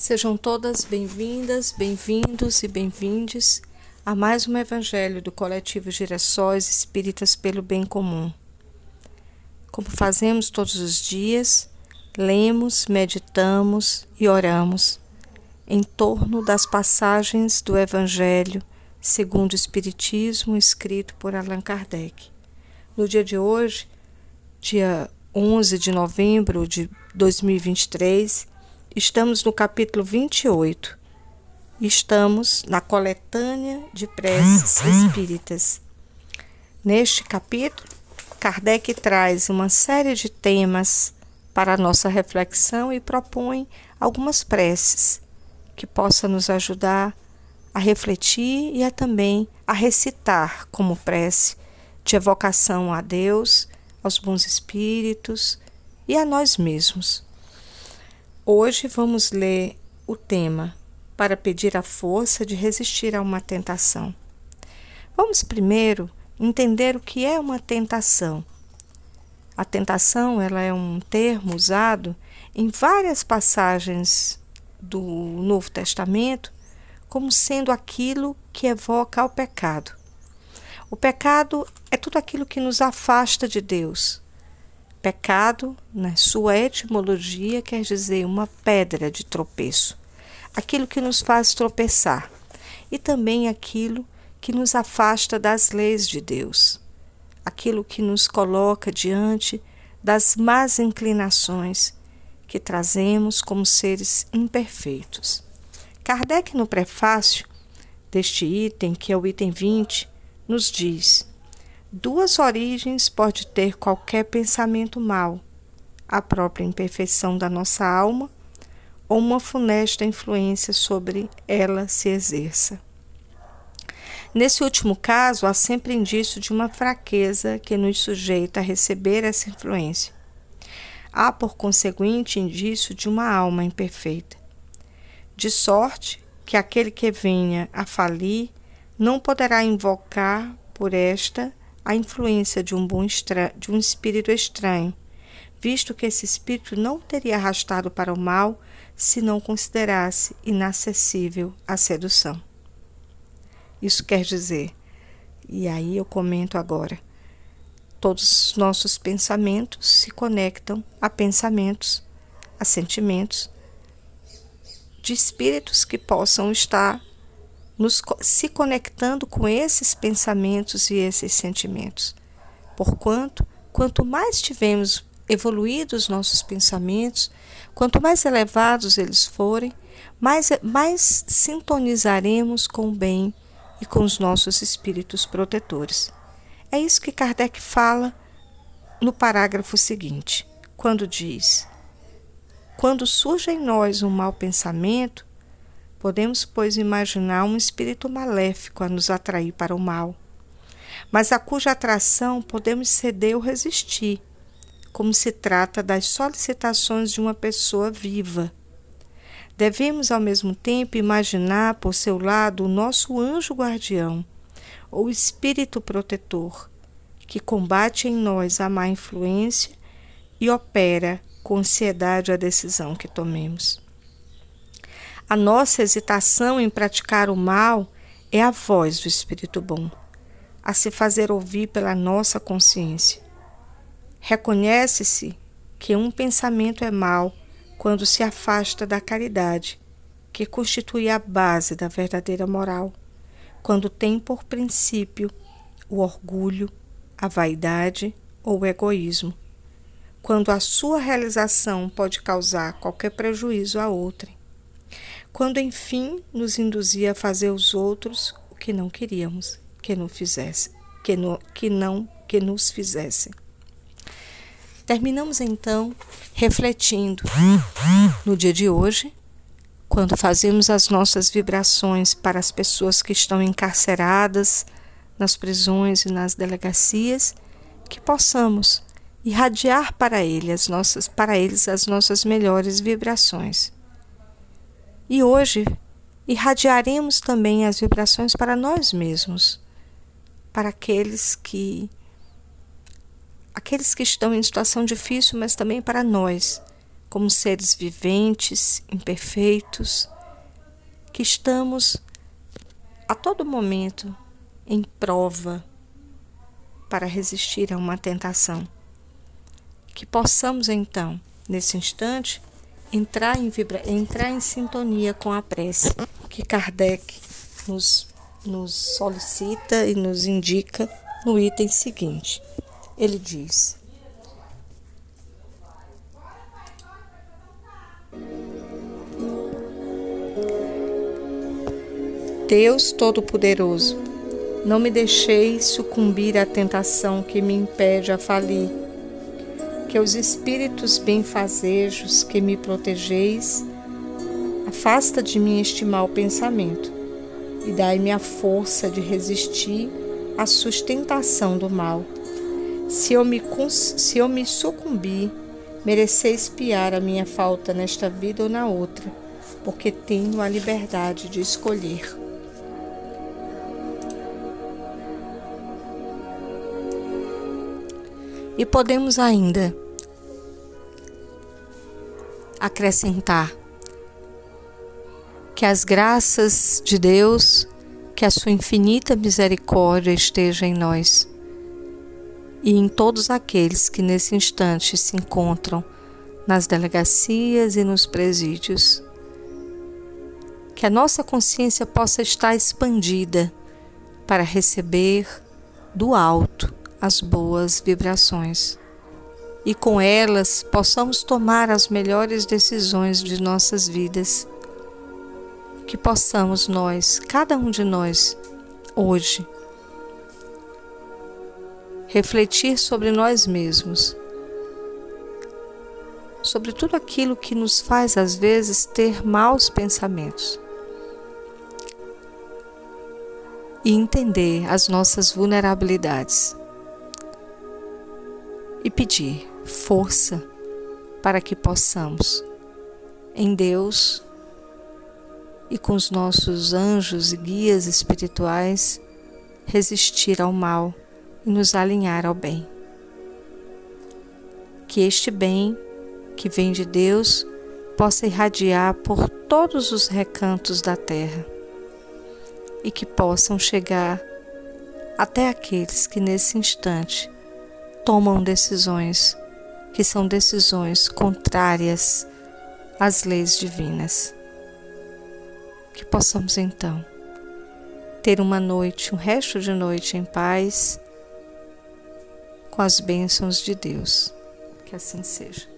Sejam todas bem-vindas, bem-vindos e bem-vindes a mais um Evangelho do Coletivo Girassóis Espíritas pelo Bem Comum. Como fazemos todos os dias, lemos, meditamos e oramos em torno das passagens do Evangelho segundo o Espiritismo escrito por Allan Kardec. No dia de hoje, dia 11 de novembro de 2023, estamos no capítulo 28. Estamos na coletânea de preces espíritas. Neste capítulo, Kardec traz uma série de temas para a nossa reflexão e propõe algumas preces que possam nos ajudar a refletir e a também a recitar como prece de evocação a Deus aos bons espíritos e a nós mesmos. Hoje vamos ler o tema para pedir a força de resistir a uma tentação. Vamos primeiro entender o que é uma tentação. A tentação ela é um termo usado em várias passagens do Novo Testamento como sendo aquilo que evoca ao pecado. O pecado é tudo aquilo que nos afasta de Deus. Pecado, na sua etimologia, quer dizer uma pedra de tropeço, aquilo que nos faz tropeçar, e também aquilo que nos afasta das leis de Deus, aquilo que nos coloca diante das más inclinações que trazemos como seres imperfeitos. Kardec, no prefácio deste item, que é o item 20, nos diz: duas origens pode ter qualquer pensamento mau, a própria imperfeição da nossa alma ou uma funesta influência sobre ela se exerça. Nesse último caso, há sempre indício de uma fraqueza que nos sujeita a receber essa influência. Há, por conseguinte, indício de uma alma imperfeita. De sorte que aquele que venha a falir não poderá invocar por esta a influência de um, bom de um espírito estranho, visto que esse espírito não teria arrastado para o mal se não considerasse inacessível a sedução. Isso quer dizer, e aí eu comento agora, todos os nossos pensamentos se conectam a pensamentos, a sentimentos de espíritos que possam estar nos, se conectando com esses pensamentos e esses sentimentos. Porquanto, quanto mais tivermos evoluídos nossos pensamentos, quanto mais elevados eles forem, mais, mais sintonizaremos com o bem e com os nossos espíritos protetores. É isso que Kardec fala no parágrafo seguinte, quando diz: Quando surge em nós um mau pensamento, Podemos, pois, imaginar um espírito maléfico a nos atrair para o mal, mas a cuja atração podemos ceder ou resistir, como se trata das solicitações de uma pessoa viva. Devemos, ao mesmo tempo, imaginar por seu lado o nosso anjo guardião, ou espírito protetor, que combate em nós a má influência e opera com ansiedade a decisão que tomemos. A nossa hesitação em praticar o mal é a voz do Espírito Bom, a se fazer ouvir pela nossa consciência. Reconhece-se que um pensamento é mal quando se afasta da caridade, que constitui a base da verdadeira moral, quando tem por princípio o orgulho, a vaidade ou o egoísmo, quando a sua realização pode causar qualquer prejuízo a outrem quando enfim nos induzia a fazer os outros o que não queríamos que não fizesse, que, no, que não que nos fizessem. Terminamos então refletindo no dia de hoje, quando fazemos as nossas vibrações para as pessoas que estão encarceradas nas prisões e nas delegacias, que possamos irradiar para, ele as nossas, para eles as nossas melhores vibrações e hoje irradiaremos também as vibrações para nós mesmos, para aqueles que aqueles que estão em situação difícil, mas também para nós, como seres viventes, imperfeitos, que estamos a todo momento em prova para resistir a uma tentação. Que possamos então, nesse instante, entrar em, vibra entrar em sintonia com a prece que Kardec nos, nos solicita e nos indica no item seguinte. Ele diz: Deus Todo-Poderoso, não me deixeis sucumbir à tentação que me impede a falir. Que os espíritos benfazejos que me protegeis, afasta de mim este mau pensamento e dai-me a força de resistir à sustentação do mal. Se eu me, se eu me sucumbir, mereceis piar a minha falta nesta vida ou na outra, porque tenho a liberdade de escolher. E podemos ainda acrescentar que as graças de Deus, que a sua infinita misericórdia esteja em nós e em todos aqueles que nesse instante se encontram nas delegacias e nos presídios. Que a nossa consciência possa estar expandida para receber do alto as boas vibrações. E com elas possamos tomar as melhores decisões de nossas vidas. Que possamos nós, cada um de nós, hoje, refletir sobre nós mesmos, sobre tudo aquilo que nos faz às vezes ter maus pensamentos. E entender as nossas vulnerabilidades e pedir força para que possamos, em Deus e com os nossos anjos e guias espirituais, resistir ao mal e nos alinhar ao bem. Que este bem que vem de Deus possa irradiar por todos os recantos da terra e que possam chegar até aqueles que nesse instante tomam decisões que são decisões contrárias às leis divinas. Que possamos então ter uma noite, um resto de noite em paz, com as bênçãos de Deus. Que assim seja.